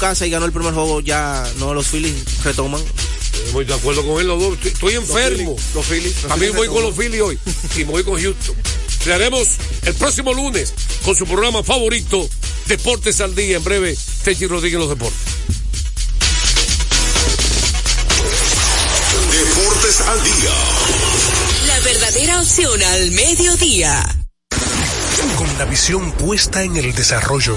casa y ganó el primer juego, ya no los Phillies retoman. Estoy de acuerdo con él, los dos. Estoy enfermo. Los Phillies. También voy con los Phillies hoy. Y me voy con Houston. Le haremos el próximo lunes con su programa favorito, Deportes al Día. En breve, Techi Rodríguez los deportes. Deportes al Día. La verdadera opción al mediodía. Con la visión puesta en el desarrollo,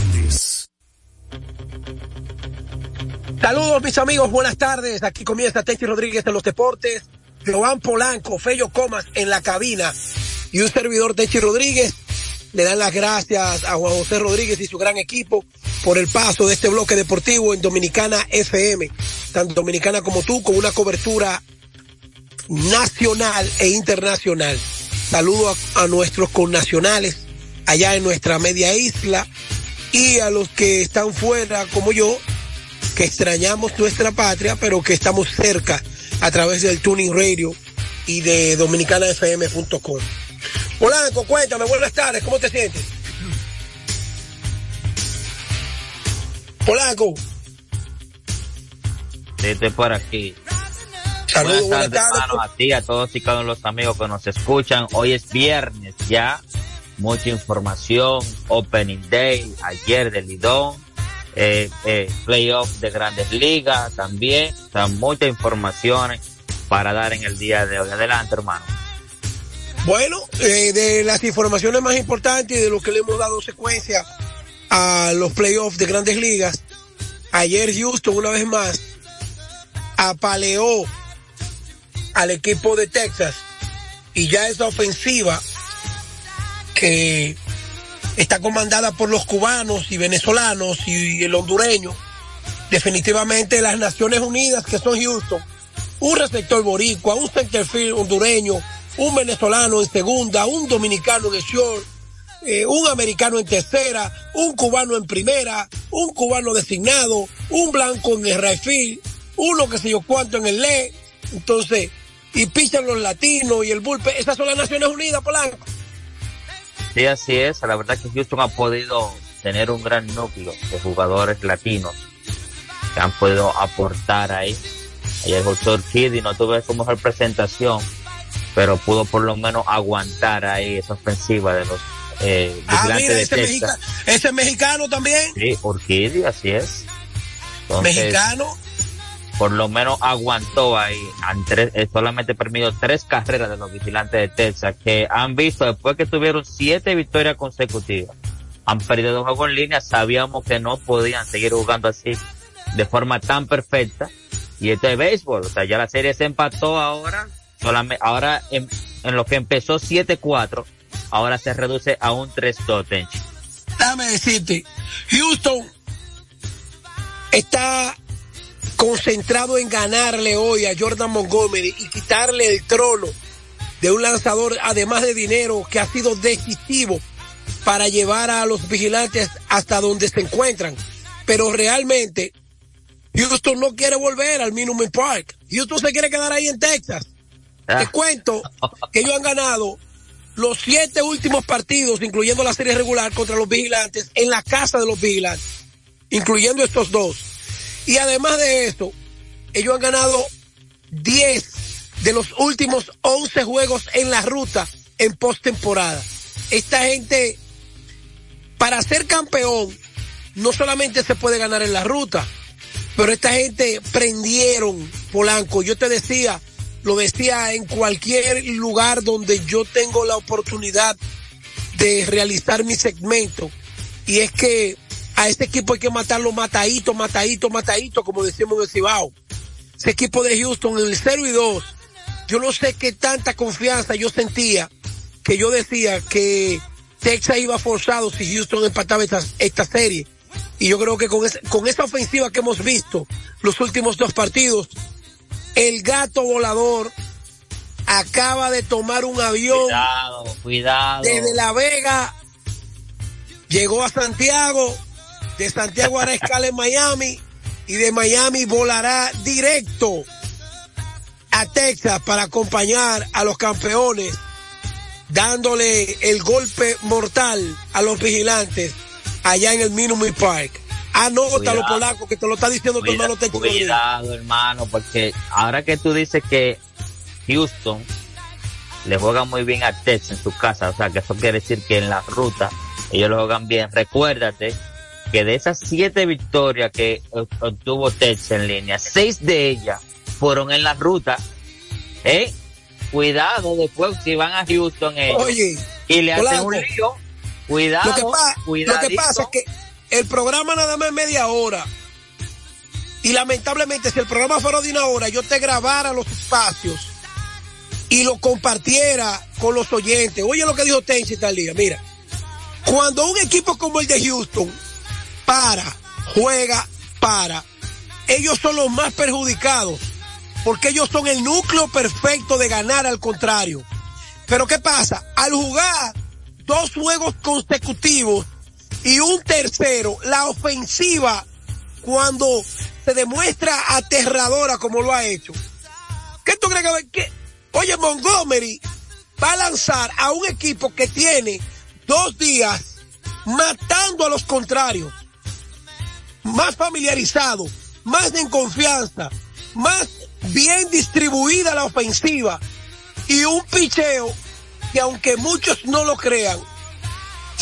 Saludos mis amigos, buenas tardes. Aquí comienza Tenchi Rodríguez en los deportes. Joan Polanco, Fello Comas en la cabina y un servidor Tenchi Rodríguez. Le dan las gracias a Juan José Rodríguez y su gran equipo por el paso de este bloque deportivo en Dominicana FM, tanto dominicana como tú, con una cobertura nacional e internacional. Saludo a, a nuestros connacionales allá en nuestra media isla y a los que están fuera como yo, que extrañamos nuestra patria, pero que estamos cerca a través del Tuning Radio y de dominicanafm.com. Polanco, cuéntame, buenas tardes, ¿cómo te sientes? Polanco. Estoy por aquí. Saludos, buenas buenas tardes, tardes. hermano, a ti, a todos y cada uno de los amigos que nos escuchan. Hoy es viernes ya. Mucha información. Opening Day, ayer del Lidón. Eh, eh, playoff de grandes ligas también. O muchas informaciones para dar en el día de hoy. Adelante, hermano. Bueno, eh, de las informaciones más importantes y de lo que le hemos dado secuencia a los playoffs de grandes ligas, ayer Houston una vez más apaleó al equipo de Texas y ya esa ofensiva que está comandada por los cubanos y venezolanos y el hondureño, definitivamente las Naciones Unidas que son Houston, un receptor boricua, un centerfield hondureño, un venezolano en segunda, un dominicano en short, eh, un americano en tercera, un cubano en primera, un cubano designado, un blanco en el field, uno que sé yo cuánto en el le, entonces, y pichan los latinos y el bullpen, esas son las Naciones Unidas, Polanco. Sí, así es. La verdad que Houston ha podido tener un gran núcleo de jugadores latinos que han podido aportar ahí. Ayer el doctor Kiddy no tuve su mejor presentación, pero pudo por lo menos aguantar ahí esa ofensiva de los eh, Ah, mira, de ese, mexica- ese mexicano también, Sí, Urquidi, así es. Entonces, mexicano, por lo menos aguantó ahí. Eh, solamente permitió tres carreras de los vigilantes de Texas que han visto después que tuvieron siete victorias consecutivas. Han perdido dos juegos en línea. Sabíamos que no podían seguir jugando así de forma tan perfecta. Y esto es béisbol. O sea, ya la serie se empató ahora. Solamente, ahora en, en lo que empezó 7-4, ahora se reduce a un 3-2, Tenchi. déjame decirte, Houston está concentrado en ganarle hoy a Jordan Montgomery y quitarle el trono de un lanzador, además de dinero, que ha sido decisivo para llevar a los vigilantes hasta donde se encuentran. Pero realmente, Houston no quiere volver al Minute Park. Houston se quiere quedar ahí en Texas. Te Ah, cuento que ellos han ganado los siete últimos partidos, incluyendo la serie regular contra los vigilantes, en la casa de los vigilantes, incluyendo estos dos. Y además de esto, ellos han ganado 10 de los últimos 11 juegos en la ruta en postemporada. Esta gente, para ser campeón, no solamente se puede ganar en la ruta, pero esta gente prendieron Polanco. Yo te decía, lo decía en cualquier lugar donde yo tengo la oportunidad de realizar mi segmento. Y es que a este equipo hay que matarlo matadito, matadito, matadito, como decimos en el Cibao. Ese equipo de Houston en el 0 y 2, yo no sé qué tanta confianza yo sentía que yo decía que Texas iba forzado si Houston empataba esta, esta serie. Y yo creo que con, ese- con esa ofensiva que hemos visto los últimos dos partidos, el gato volador acaba de tomar un avión Cuidado, cuidado. desde La Vega, llegó a Santiago, de Santiago hará escala en Miami y de Miami volará directo a Texas para acompañar a los campeones, dándole el golpe mortal a los vigilantes allá en el Minute Park. Anótalo, Cuidado. polaco, que te lo está diciendo tu hermano Rodríguez. cuidado, hermano, porque ahora que tú dices que Houston le juega muy bien a Texas en su casa, o sea, que eso quiere decir que en la ruta ellos lo juegan bien. Recuérdate que de esas siete victorias que obtuvo Texas en línea, seis de ellas fueron en la ruta. ¿Eh? Cuidado después si van a Houston ellos Oye, y le hacen un lío. Cuidado, lo que, pa- lo que pasa es que el programa nada más es media hora. Y lamentablemente, si el programa fuera de una hora, yo te grabara los espacios y lo compartiera con los oyentes. Oye lo que dijo Tenchi tal día. Mira, cuando un equipo como el de Houston para, juega, para, ellos son los más perjudicados. Porque ellos son el núcleo perfecto de ganar al contrario. Pero ¿qué pasa? Al jugar dos juegos consecutivos y un tercero, la ofensiva, cuando se demuestra aterradora como lo ha hecho. ¿Qué tú crees que, que- Oye, Montgomery va a lanzar a un equipo que tiene dos días matando a los contrarios, más familiarizado, más en confianza, más bien distribuida la ofensiva y un picheo que aunque muchos no lo crean,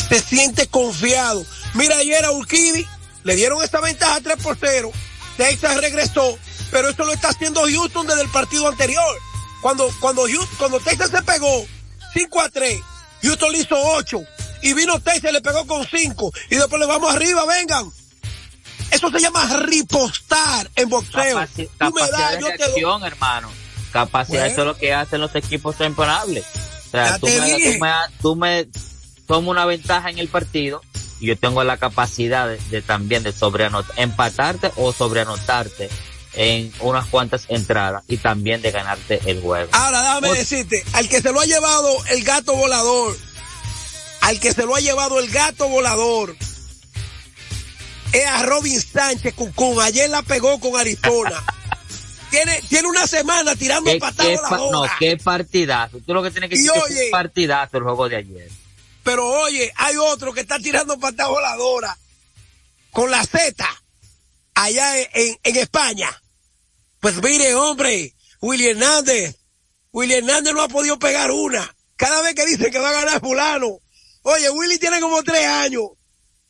se siente confiado. Mira, ayer a Urquidi le dieron esta ventaja 3 por 0. Texas regresó, pero eso lo está haciendo Houston desde el partido anterior. Cuando, cuando, Houston- cuando Texas se pegó 5 a 3, Houston le hizo 8. Y vino Texas le pegó con 5. Y después le vamos arriba, vengan. Eso se llama ripostar en boxeo. Capaci- Tú me capacidad das, de yo te hermano. Capacidad, Bueno. eso es lo que hacen los equipos temporables. O sea, tú me, tú me, tú me tomas una ventaja en el partido y yo tengo la capacidad de, de también de sobreanotar, empatarte o sobreanotarte en unas cuantas entradas y también de ganarte el juego. Ahora déjame decirte, al que se lo ha llevado el gato volador, al que se lo ha llevado el gato volador, es a Robin Sánchez Cucún. Ayer la pegó con Arizona. tiene, tiene una semana tirando ¿Qué, patadas qué pa- no, qué partidazo. Tú lo que tienes que decir es oye- un partidazo el juego de ayer. Pero oye, hay otro que está tirando patadas voladoras con la Z allá en, en- en España. Pues mire, hombre, Willy Hernández, Willy Hernández no ha podido pegar una. Cada vez que dice que va a ganar fulano. Oye, Willy tiene como tres años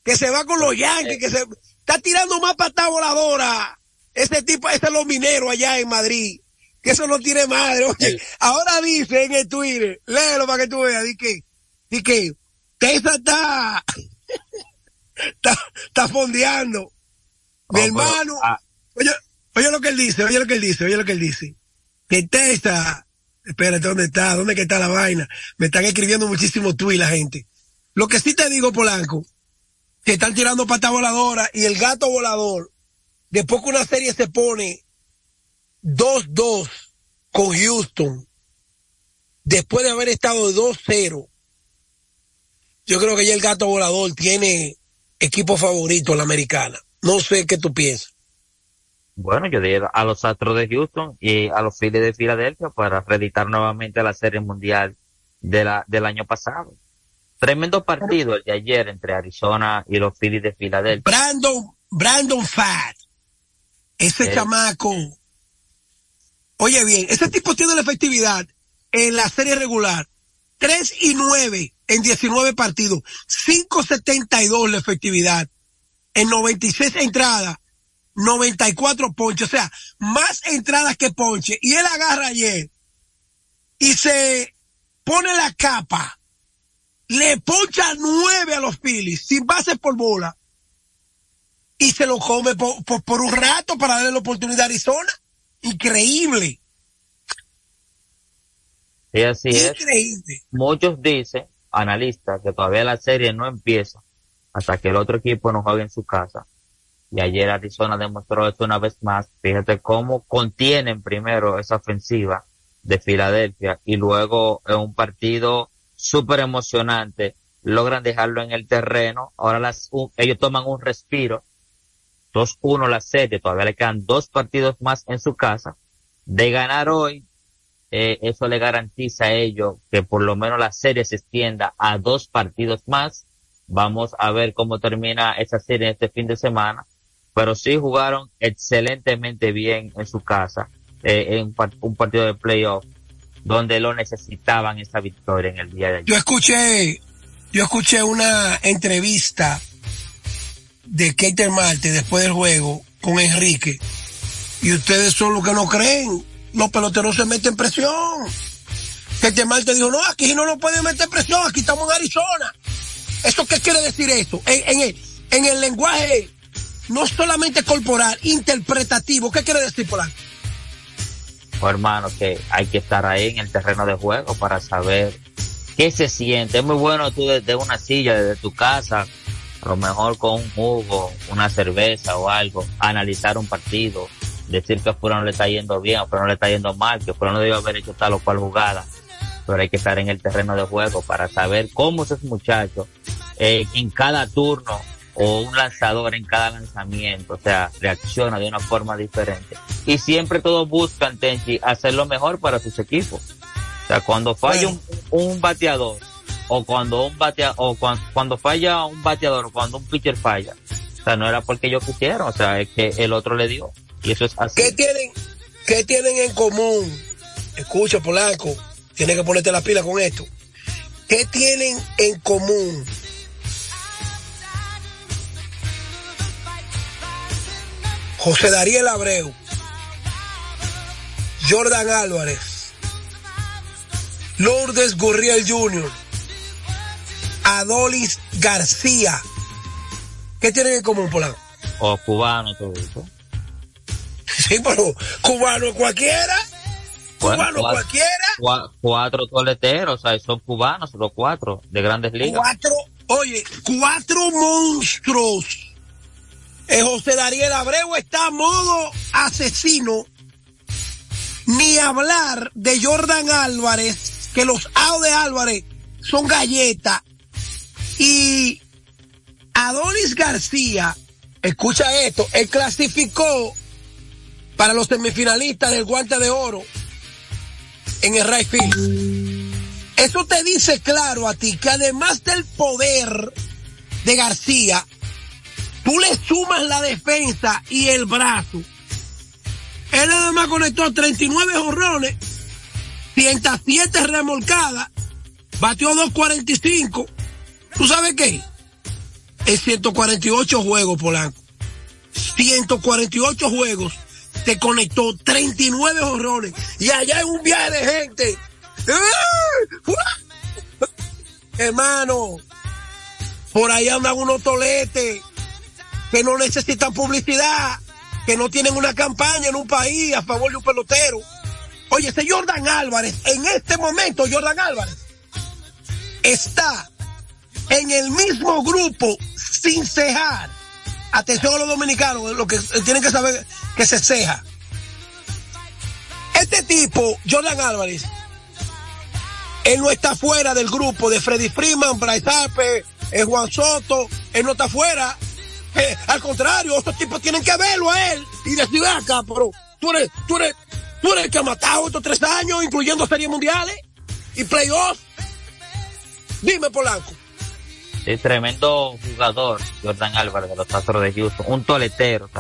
que se va con los Yankees, que se está tirando más patadas voladoras. Ese tipo, ese es los mineros allá en Madrid. Que eso no tiene madre. Oye, ahora dice en el Twitter, léelo para que tú veas, di que, di que, está, está, está fondeando. Mi pero, hermano, ah, oye, oye lo que él dice, oye lo que él dice, oye lo que él dice. Que Texas, espérate, ¿dónde está? ¿Dónde que está la vaina? Me están escribiendo muchísimos tweets la gente. Lo que sí te digo, Polanco, que están tirando pata voladora y el gato volador, después que una serie se pone 2-2 con Houston, después de haber estado 2-0, yo creo que ya el gato volador tiene equipo favorito en la americana. No sé qué tú piensas. Bueno, yo diría a los Astros de Houston y a los Phillies de Filadelfia para reeditar nuevamente la Serie Mundial de la, del año pasado. Tremendo partido el de ayer entre Arizona y los Phillies de Filadelfia. Brandon, Brandon Fat, ese Sí. chamaco. Oye bien, ese tipo tiene la efectividad en la serie regular. 3 y 9 en 19 partidos. 5.72 la efectividad. En 96 entradas. 94 ponches. O sea, más entradas que ponche. Y él agarra ayer. Y se pone la capa. Le poncha 9 a los Phillies. Sin bases por bola y se lo come por, por, por un rato para darle la oportunidad a Arizona. Increíble, Y así es. increíble. Muchos dicen, analistas, que todavía la serie no empieza hasta que el otro equipo no juegue en su casa. y ayer Arizona demostró esto una vez más. Fíjate cómo contienen primero esa ofensiva de Filadelfia y luego en un partido súper emocionante logran dejarlo en el terreno. Ahora las, ellos toman un respiro. 2-1 la serie, todavía le quedan dos partidos más en su casa. De ganar hoy, eh, eso le garantiza a ellos que por lo menos la serie se extienda a dos partidos más. Vamos a ver cómo termina esa serie este fin de semana. Pero sí jugaron excelentemente bien en su casa, eh, en un partido de playoff, donde lo necesitaban esa victoria en el día de ayer. Yo escuché, yo escuché una entrevista de Keiter Marte después del juego con Enrique. Y ustedes son los que no creen los peloteros se meten presión. Que te te dijo, no, aquí no lo pueden meter presión, aquí estamos en Arizona. ¿Eso qué quiere decir esto? En, el, en el lenguaje no solamente corporal, interpretativo, ¿qué quiere decir, Polanco? Pues hermano, que hay que estar ahí en el terreno de juego para saber qué se siente. Es muy bueno tú desde una silla, desde tu casa, a lo mejor con un jugo, una cerveza o algo, analizar un partido, decir que a no le está yendo bien, a no le está yendo mal, que Fulano no debe haber hecho tal o cual jugada, pero hay que estar en el terreno de juego para saber cómo esos muchachos eh, en cada turno o un lanzador en cada lanzamiento, o sea, reacciona de una forma diferente. Y siempre todos buscan, Tenchi, hacer lo mejor para sus equipos. O sea, cuando falla un, un, bateador, o cuando un batea, o cuando, cuando falla un bateador, o cuando un pitcher falla, o sea, no era porque ellos quisieron, o sea, es que el otro le dio. Y eso es así. ¿Qué tienen, qué tienen en común? Escucha, Polanco, tienes que ponerte la pila con esto. ¿Qué tienen en común? José Dariel Abreu, Jordan Álvarez, Lourdes Gurriel Jr., Adolis García. ¿Qué tienen en común, Polanco? O cubano, todo eso. Sí, pero cubano cualquiera. Cubano cualquiera. cuatro toleteros, o sea, son cubanos los cuatro de grandes ligas. Cuatro, oye, cuatro monstruos. Eh, José Dariel Abreu está a modo asesino. Ni hablar de Jordan Álvarez, que los AO de Álvarez son galletas. Y Adonis García, escucha esto, él clasificó para los semifinalistas del guante de oro en el right field. Eso te dice claro a ti que además del poder de García, tú le sumas la defensa y el brazo. Él nada más conectó 39 jorrones, 107 remolcadas, batió 245. ¿Tú sabes qué? Es 148 juegos, Polanco. 148 juegos te conectó 39 horrores y allá hay un viaje de gente. Hermano, por ahí andan unos toletes que no necesitan publicidad, que no tienen una campaña en un país a favor de un pelotero. Oye, ese Jordan Álvarez, en este momento Jordan Álvarez está en el mismo grupo sin cejar atención a los dominicanos, lo que tienen que saber que se ceja. Este tipo, Jordan Álvarez, él no está fuera del grupo de Freddy Freeman, Bryce Harper, eh, Juan Soto, él no está fuera. Eh, al contrario, estos tipos tienen que verlo a él y decir, acá, pero tú eres, tú eres, tú eres el que ha matado estos tres años, incluyendo series mundiales y playoffs. Dime, Polanco. Sí, tremendo jugador, Jordan Álvarez de los Astros de Houston, un toletero,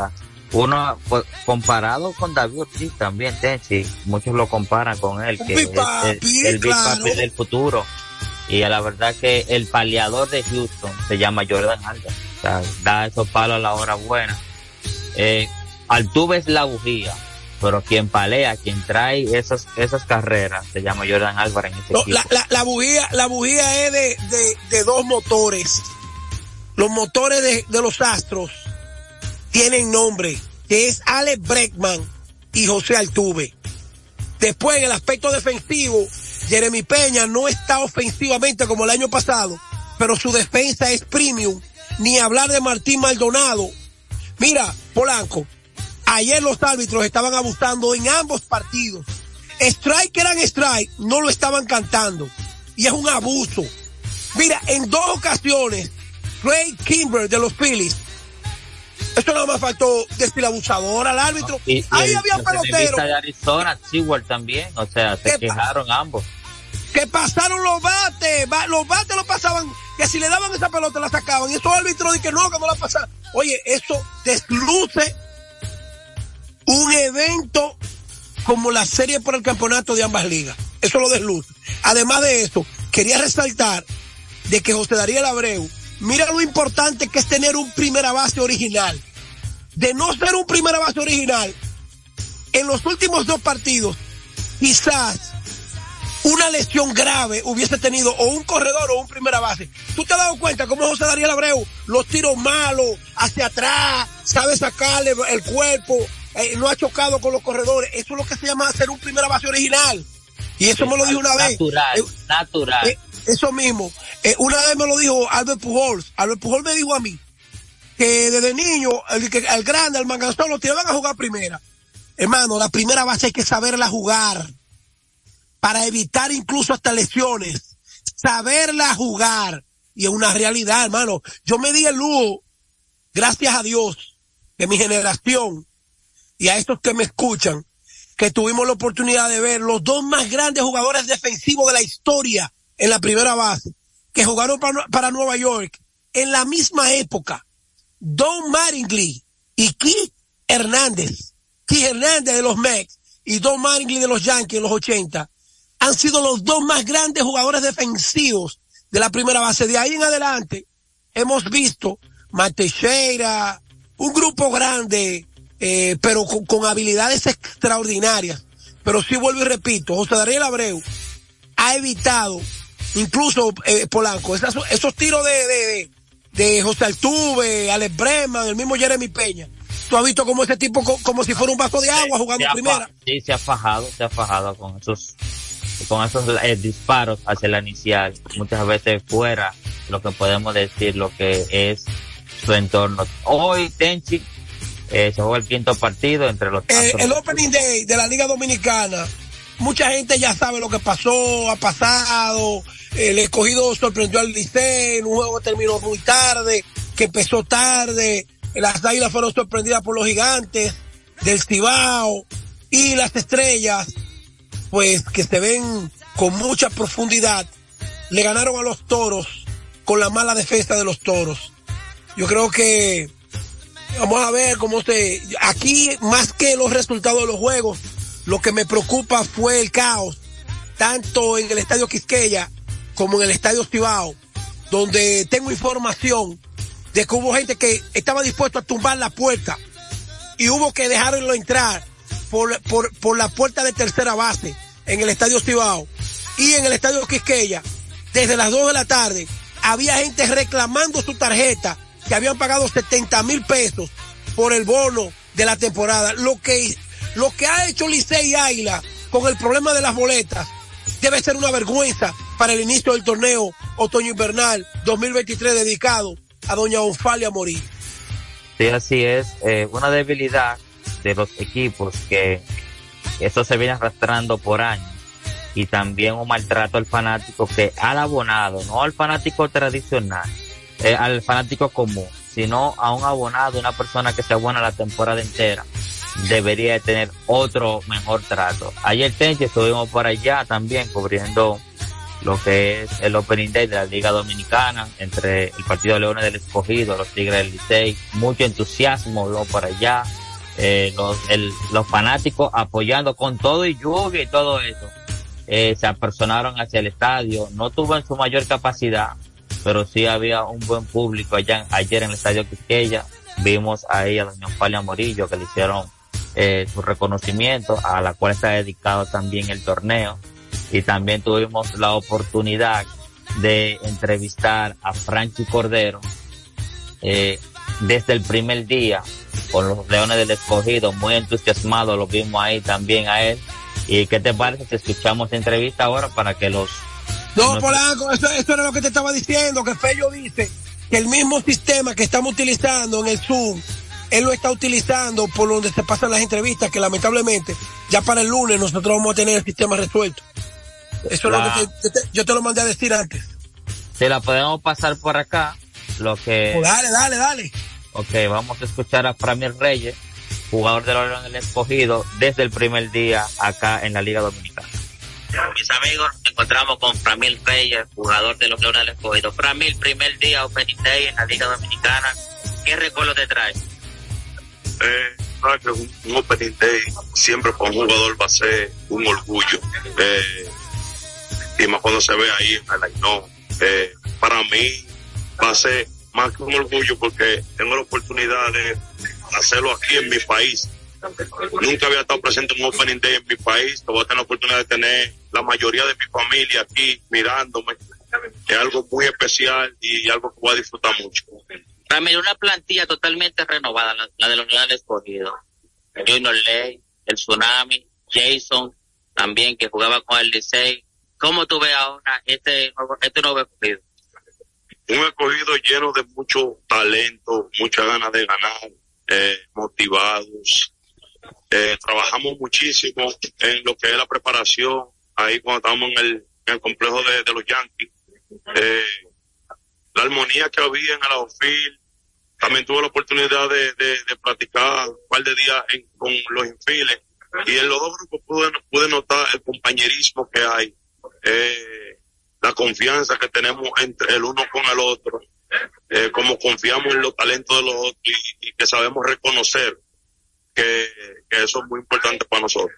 uno pues, comparado con David Ortiz también, Tenchi, muchos lo comparan con él, que es el, el Big Papi del futuro. Y la verdad que el paliador de Houston se llama Jordan Álvarez, o sea, da esos palos a la hora buena. Eh, Altuve es la bujía, pero quien palea, quien trae esas, esas carreras, se llama Jordan Álvarez en este La, la, la, bujía, la bujía es de, de, de dos motores. Los motores de, de, los Astros tienen nombre, que es Alex Breckman y José Altuve. Después, en el aspecto defensivo, Jeremy Peña no está ofensivamente como el año pasado, pero su defensa es premium. Ni hablar de Martín Maldonado, Mira, Polanco, ayer los árbitros estaban abusando en ambos partidos. Strike eran strike, no lo estaban cantando. Y es un abuso. Mira, en dos ocasiones, Ray Kimber de los Phillies, esto nada más faltó decir abusador al árbitro. Y- y Ahí había el peloteros de Arizona, Sewell también, o sea, se ¿Qué quejaron ambos. Que pasaron los bates, los bates lo pasaban, que si le daban esa pelota la sacaban. Y estos árbitros dicen que no, que no la pasaban. Oye, eso desluce un evento como la serie por el campeonato de ambas ligas. Eso lo desluce. Además de eso, quería resaltar de que José Darío Abreu, mira lo importante que es tener un primera base original. De no ser un primera base original, en los últimos dos partidos, quizás una lesión grave hubiese tenido o un corredor o un primera base. ¿Tú te has dado cuenta cómo José Daniel Abreu, los tiros malos, hacia atrás, sabe sacarle el cuerpo, eh, no ha chocado con los corredores? Eso es lo que se llama ser un primera base original. Y eso me lo dijo una vez. Natural, Eh, natural. eh, eso mismo. Una vez me lo dijo Albert Pujols. Albert Pujols me dijo a mí que desde niño, el, que- el grande, el manganzón, lo tiraban a jugar primera. Hermano, la primera base hay que saberla jugar para evitar incluso hasta lesiones. Saberla jugar. Y es una realidad, hermano. Yo me di el lujo, gracias a Dios, de mi generación y a estos que me escuchan, que tuvimos la oportunidad de ver los dos más grandes jugadores defensivos de la historia en la primera base, que jugaron para, para Nueva York en la misma época. Don Mattingly y Keith Hernández. Keith Hernández de los Mets y Don Mattingly de los Yankees en los 80 han sido los dos más grandes jugadores defensivos de la primera base. De ahí en adelante hemos visto Mateixeira, un grupo grande, eh, pero con, con habilidades extraordinarias. Pero sí vuelvo y repito, José Daniel Abreu ha evitado, incluso eh, Polanco, esas- esos tiros de, de, de, de José Altuve, Alex Breman, el mismo Jeremy Peña. Tú has visto como ese tipo, co- como si fuera un vaso de agua jugando se primera. Sí, se ha fajado, se ha fajado con esos, con esos eh, disparos hacia la inicial, muchas veces fuera lo que podemos decir, lo que es su entorno. Hoy, Tenchi, eh, se juega el quinto partido entre los Astros. el Opening Day de la Liga Dominicana, mucha gente ya sabe lo que pasó, ha pasado, el escogido sorprendió al Licey, en un juego que terminó muy tarde, que empezó tarde, las águilas fueron sorprendidas por los gigantes del Cibao y las estrellas, pues que se ven con mucha profundidad, le ganaron a los toros con la mala defensa de los toros. Yo creo que Vamos a ver cómo se... Aquí, más que los resultados de los juegos, lo que me preocupa fue el caos, tanto en el Estadio Quisqueya como en el Estadio Cibao, donde tengo información de que hubo gente que estaba dispuesto a tumbar la puerta y hubo que dejarlo entrar por, por, por la puerta de tercera base en el Estadio Cibao y en el Estadio Quisqueya, desde las 2 de la tarde, había gente reclamando su tarjeta que habían pagado 70 mil pesos por el bono de la temporada. Lo que, lo que ha hecho Licey Águila con el problema de las boletas debe ser una vergüenza para el inicio del torneo otoño invernal 2023 dedicado a doña Onfalia Morí. Sí, así es. Eh, una debilidad de los equipos que eso se viene arrastrando por años. Y también un maltrato al fanático que al abonado, no al fanático tradicional, eh, al fanático común, sino a un abonado, una persona que se abona la temporada entera, debería de tener otro mejor trato. Ayer Tenchi estuvimos por allá también cubriendo lo que es el Opening Day de la Liga Dominicana entre el Partido de Leones del Escogido, los Tigres del Licey, mucho entusiasmo luego por allá, eh, los, el- los fanáticos apoyando con todo y lluvia y todo eso, eh, se apersonaron hacia el estadio, no tuvo en su mayor capacidad, pero sí había un buen público allá ayer en el estadio Quisqueya, vimos ahí a doña Falia Morillo que le hicieron eh, su reconocimiento, a la cual está dedicado también el torneo. Y también tuvimos la oportunidad de entrevistar a Franchi Cordero eh, desde el primer día con los Leones del Escogido, muy entusiasmado, lo vimos ahí también a él. ¿Y qué te parece si escuchamos entrevista ahora para que los... No, No. Polanco, eso, eso era lo que te estaba diciendo, que Fello dice que el mismo sistema que estamos utilizando en el Zoom él lo está utilizando por donde se pasan las entrevistas, que lamentablemente ya para el lunes nosotros vamos a tener el sistema resuelto. Eso es lo que te- yo, te, yo te lo mandé a decir antes. Si la podemos pasar por acá, lo que... Pues dale, dale, dale. Ok, vamos a escuchar a Framil Reyes, jugador de los Leones del Escogido, desde el primer día acá en la Liga Dominicana. Mis amigos, nos encontramos con Framil Reyes, jugador de los Leones del Escogido. Framil, primer día Opening Day en la Liga Dominicana. ¿Qué recuerdo te trae? Eh, que un, un opening day siempre para un jugador va a ser un orgullo. Eh, y más cuando se ve ahí en el line eh, para mí va a ser más que un orgullo porque tengo la oportunidad de hacerlo aquí en mi país. Nunca había estado presente en un opening day en mi país. Voy a tener la oportunidad de tener la mayoría de mi familia aquí mirándome. Es algo muy especial y algo que voy a disfrutar mucho. Framil, una plantilla totalmente renovada, la, de los Leones del Escogido. Junior Ley, el Tsunami, Jason, también que jugaba con el Licey. ¿Cómo tú ves ahora este, este nuevo escogido? Un escogido lleno de mucho talento, muchas ganas de ganar, eh, motivados. Eh, trabajamos muchísimo en lo que es la preparación, ahí cuando estábamos en el, complejo de, los Yankees. Eh, la armonía que había en el también tuve la oportunidad de, de, de practicar un par de días en- con los infiles y en los dos grupos pude, pude notar el compañerismo que hay. Eh, la confianza que tenemos entre el uno con el otro, eh, como confiamos en los talentos de los otros y, que sabemos reconocer que, eso es muy importante para nosotros.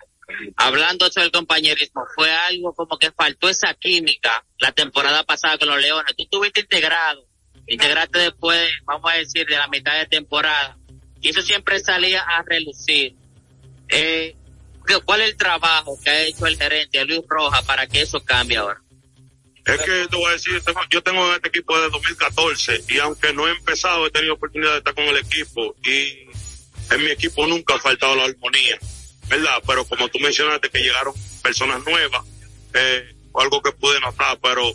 Hablando sobre el compañerismo, fue algo como que faltó esa química la temporada pasada con los Leones. Tú estuviste integrado, integraste después, vamos a decir, de la mitad de temporada. Y eso siempre salía a relucir. Eh, ¿qué- ¿Cuál es el trabajo que ha hecho el gerente Luis Rojas para que eso cambie ahora? Es que te voy a decir, yo tengo en este equipo desde 2014 y aunque no he empezado, he tenido oportunidad de estar con el equipo y en mi equipo nunca ha faltado la armonía, ¿verdad? Pero como tú mencionaste que llegaron personas nuevas, eh, algo que pude notar, pero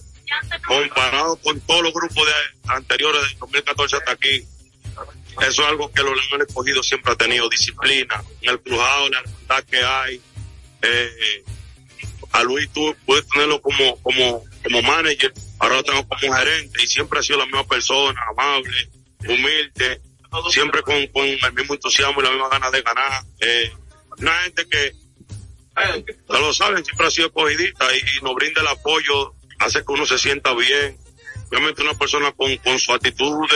comparado con todos los grupos de anteriores del 2014 hasta aquí, eso es algo que los Leones Escogidos siempre ha tenido, disciplina, en el crujado, la hermandad que hay, eh, a Luis tú puedes tenerlo como, como, como manager, ahora lo tengo como gerente y siempre ha sido la misma persona, amable, humilde, siempre con, el mismo entusiasmo y la misma ganas de ganar. Eh, una gente que, ya lo saben, siempre ha sido escogidita y, nos brinda el apoyo, hace que uno se sienta bien. Obviamente una persona con, su actitud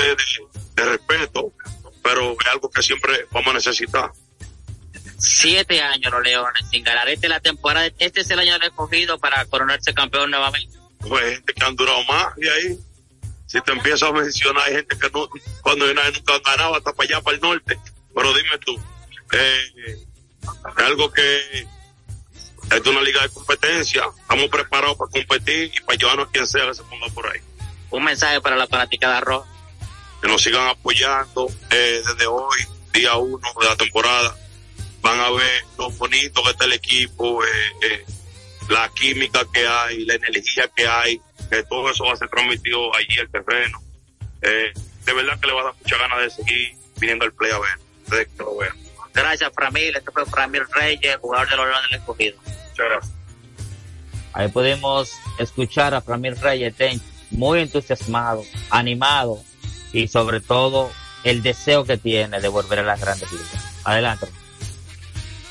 de, respeto, pero es algo que siempre vamos a necesitar. Siete años los Leones sin ganar. Esta es la temporada, este es el año del escogido para coronarse campeón nuevamente. Pues hay gente que han durado más y ahí si te empiezas a mencionar hay gente que no cuando yo nunca ganaba hasta para allá para el norte. Pero dime tú eh, algo que es de una liga de competencia estamos preparados para competir y para llevarnos a quien sea que se ponga por ahí. Un mensaje para la fanaticada roja. que nos sigan apoyando eh, desde hoy día uno de la temporada. Van a ver lo bonito que está el equipo eh, eh, la química que hay, la energía que hay, que todo eso va a ser transmitido allí al terreno. Eh, de verdad que le va a dar mucha ganas de seguir viniendo al play a ver, que lo vean. Gracias, Framil. Este fue Framil Reyes, jugador de los del Escogido. Muchas gracias. Ahí podemos escuchar a Framil Reyes Ten, muy entusiasmado, animado y sobre todo el deseo que tiene de volver a las grandes ligas. Adelante.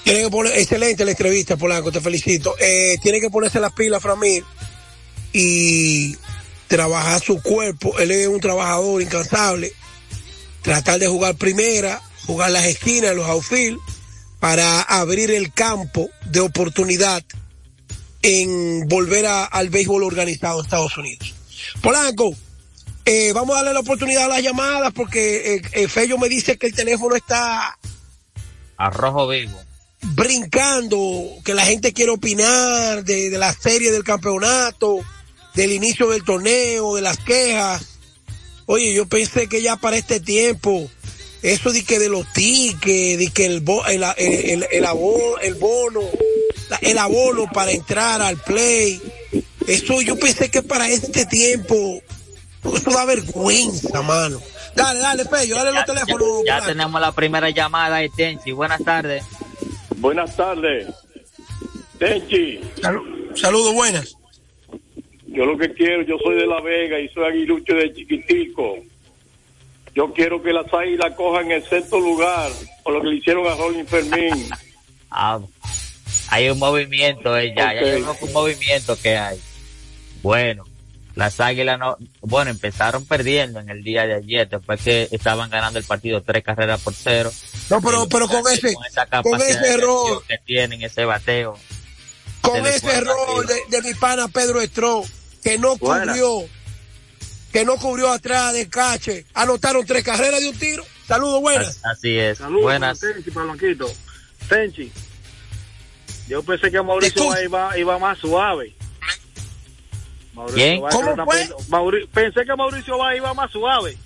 Tiene que poner, excelente la entrevista, Polanco, te felicito. Eh, tiene que ponerse las pilas, Framil, y trabajar su cuerpo. Él es un trabajador incansable. Tratar de jugar primera, jugar las esquinas, los outfield, para abrir el campo de oportunidad en volver a- al béisbol organizado en Estados Unidos. Polanco, eh, vamos a darle la oportunidad a las llamadas porque eh, eh, Fello me dice que el teléfono está A Rojo Vivo. Brincando, que la gente quiere opinar de, de la serie del campeonato, del inicio del torneo, de las quejas. Oye, yo pensé que ya para este tiempo, eso de que de los tickets, de que el, bo- el, el, el, abono, el bono, el abono para entrar al play, eso yo pensé que para este tiempo, eso da vergüenza, mano. Dale, dale, Fello, dale los teléfonos. Ya, tenemos la primera llamada de Tenchi. Buenas tardes. Buenas tardes. Tenchi, Salu- Saludos, buenas. yo lo que quiero, yo soy de La Vega y soy aguilucho de chiquitico. Yo quiero que las águilas cojan el sexto lugar por lo que le hicieron a Rolling Fermín. Ah, hay un movimiento, eh, ya, ya yo que un movimiento que hay. Bueno, las águilas no, bueno, empezaron perdiendo en el día de ayer, después que estaban ganando el partido tres carreras por cero. No, pero, pero con ese, con esa con capacidad ese error, que tienen, ese bateo. con ese error de, mi pana Pedro Estro, que no Buena. cubrió, que no cubrió atrás de cache, anotaron tres carreras de un tiro. Saludos, buenas. Así es. Saludos, Buenas. Tenchi. Tenchi, yo pensé que Mauricio iba, iba más suave. Mauricio ¿Cómo fue? pensé que Mauricio Báez iba más suave.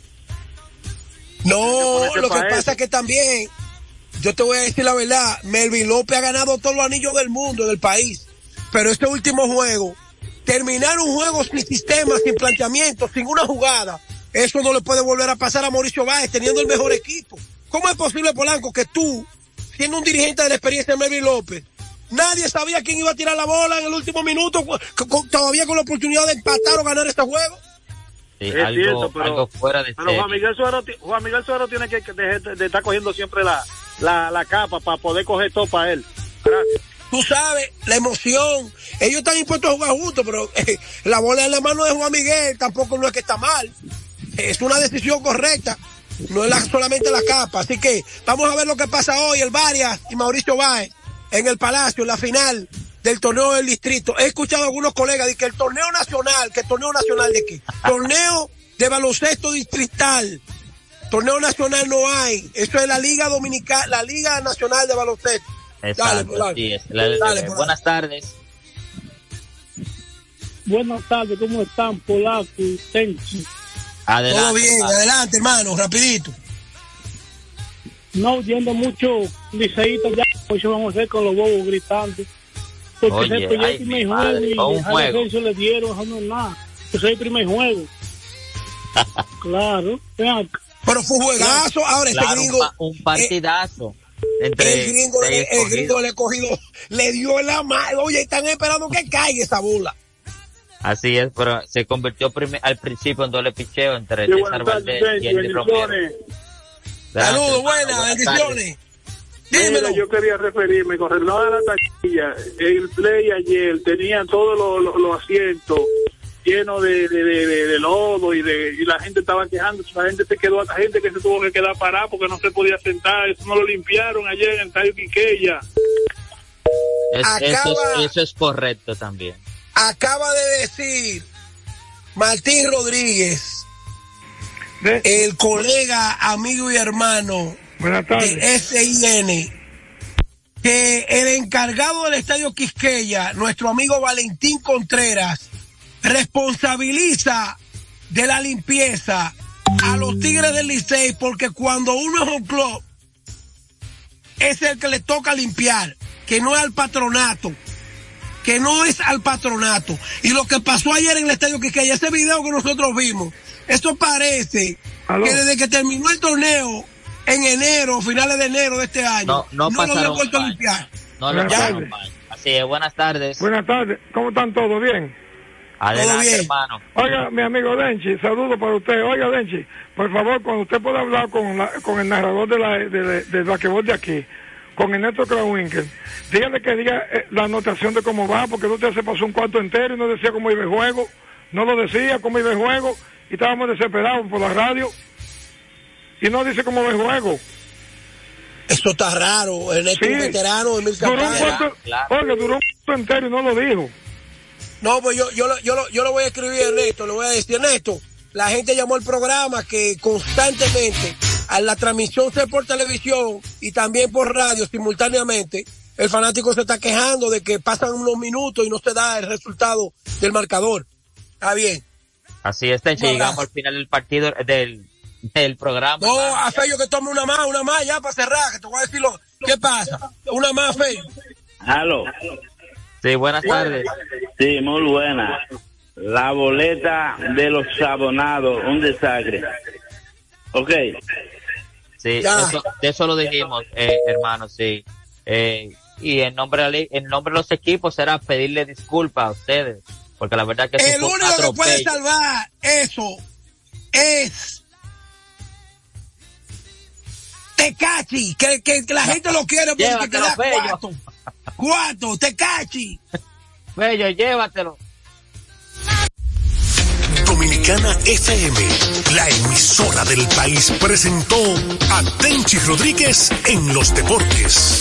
No, lo que pa' pasa es que también, yo te voy a decir la verdad, Melvin López ha ganado todos los anillos del mundo, del país. Pero este último juego, terminar un juego sin sistema, sin planteamiento, sin una jugada, eso no le puede volver a pasar a Mauricio Báez teniendo el mejor equipo. ¿Cómo es posible, Polanco, que tú, siendo un dirigente de la experiencia de Melvin López, nadie sabía quién iba a tirar la bola en el último minuto, todavía con la oportunidad de empatar o ganar este juego? Sí, Es algo, cierto, pero- algo fuera de Pero Juan. Miguel Suero, Juan Miguel Suero tiene que, que dejar de, de estar cogiendo siempre la, la, la capa para poder coger todo para él. Gracias. tú sabes, la emoción. Ellos están impuestos a jugar juntos, pero eh, la bola en la mano de Juan Miguel tampoco no es que está mal. Es una decisión correcta. No es la- solamente la capa. Así que vamos a ver lo que pasa hoy. El Varias y Mauricio Báez en el Palacio, en la final del torneo del distrito. He escuchado a algunos colegas de que el torneo nacional, que el torneo nacional de qué? Torneo de baloncesto distrital. Torneo nacional no hay. Eso es la Liga Dominicana, la Liga Nacional de Baloncesto. Exacto, Polanco. así es. La- Dale, eh, Polanco. buenas tardes. Buenas tardes, ¿cómo están, Polaco y Tenchi? Adelante. Todo bien, adelante, hermano, rapidito. No oyendo mucho liceíta ya, hoy se van a hacer con los bobos gritando. Porque Oye, ese ya ay, el primer mi juego y un juego. defensa le dieron, eso no es nada. Ese es el primer juego. claro, vean, Pero fue un juegazo. Ahora este Claro, un, gringo, un partidazo. entre el gringo, seis el gringo le cogido, le dio la mano. Oye, están esperando que caiga esa bola. Así es, pero se convirtió al principio en doble picheo entre Sí, César Valdés y Andy Romero. bendiciones. Saludos, buenas, buenas Mira, yo quería referirme con relación a la taquilla. El play ayer tenía todos los, los- los asientos llenos de, de, de, de- de lodo y, de, y la gente estaba quejándose. La gente se quedó, la gente que se tuvo que quedar parada porque no se podía sentar. Eso no lo limpiaron ayer en el estadio Quiqueya. Es- eso, es, Acaba- eso es correcto también. Acaba de decir Martín Rodríguez, el colega, amigo y hermano buenas tardes. de SIN, que el encargado del estadio Quisqueya, nuestro amigo Valentín Contreras, responsabiliza de la limpieza a los Tigres del Licey porque cuando uno es un club es el que le toca limpiar, que no es al patronato, que no es al patronato. Y lo que pasó ayer en el estadio Quisqueya, ese video que nosotros vimos, eso parece Aló. que desde que terminó el torneo en enero, finales de enero de este año, No, no lo habían pasaron vuelto a limpiar. No lo pasaron. Así es, buenas tardes. Buenas tardes, ¿cómo están todos? ¿Bien? Adelante, bien. hermano. Oiga, mi amigo Denchi, saludo para usted. Oiga, Denchi, por favor, cuando usted pueda hablar con, la- con el narrador de la, de, de- del basquetbol de aquí, con Ernesto Krawinkel, dígale que diga eh, la anotación de cómo va, porque usted se pasó un cuarto entero y no decía cómo iba el juego, no lo decía cómo iba el juego, y estábamos desesperados por la radio, y no dice cómo va el juego. Eso está raro, Ernesto es un veterano de mil Duró un campañas. cuarto, claro. oiga, duró un cuarto entero y no lo dijo. No, pues yo, yo, lo- yo, lo- yo lo voy a escribir a Ernesto, le voy a decir, Ernesto, la gente llamó al programa que constantemente a la transmisión sea por televisión y también por radio simultáneamente, el fanático se está quejando de que pasan unos minutos y no se da el resultado del marcador. Está bien. Así es, Tenchi, llegamos al final del partido del, del programa. No, hermano. a Fello que tome una más, una más ya para cerrar, que te voy a decir lo, qué pasa. Una más, Fello. Aló. Sí, buenas tardes. Sí, muy buena. La boleta de los abonados, un desastre. Ok. Sí, eso, de eso lo dijimos, eh, hermano, sí. Eh, y en nombre, de en nombre de los equipos será pedirle disculpas a ustedes, porque la verdad que El único que puede salvar eso es Tecachi, que, que, que la gente lo quiere porque que Llévatelo, da Fello. cuatro. Cuatro, Tecachi. Bello, llévatelo. Dominicana FM, la emisora del país, presentó a Tenchi Rodríguez en los deportes.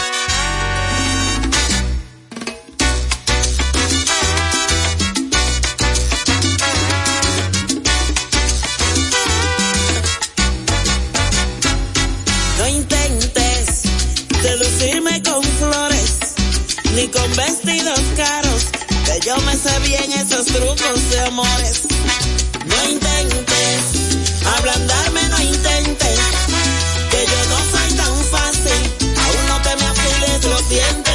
caros, que yo me sé bien esos trucos de amores. No intentes, ablandarme no intentes, que yo no soy tan fácil, aún no te me afiles los dientes.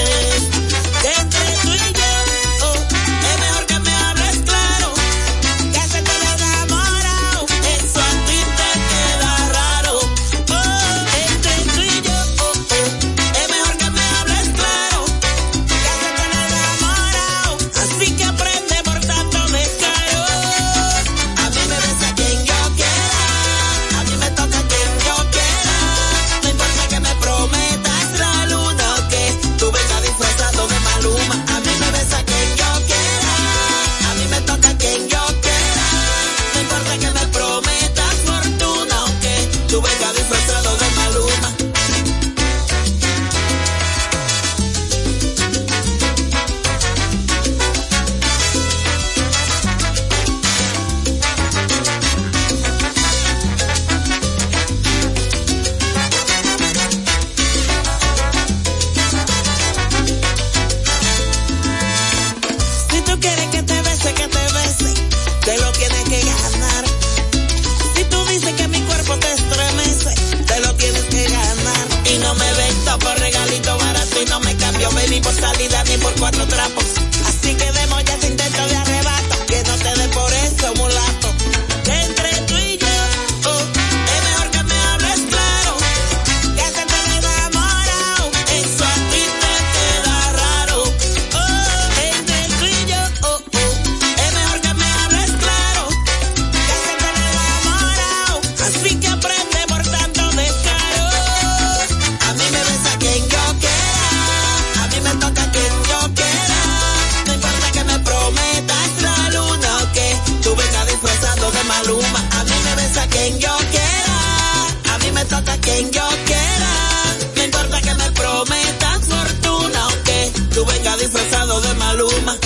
Maluma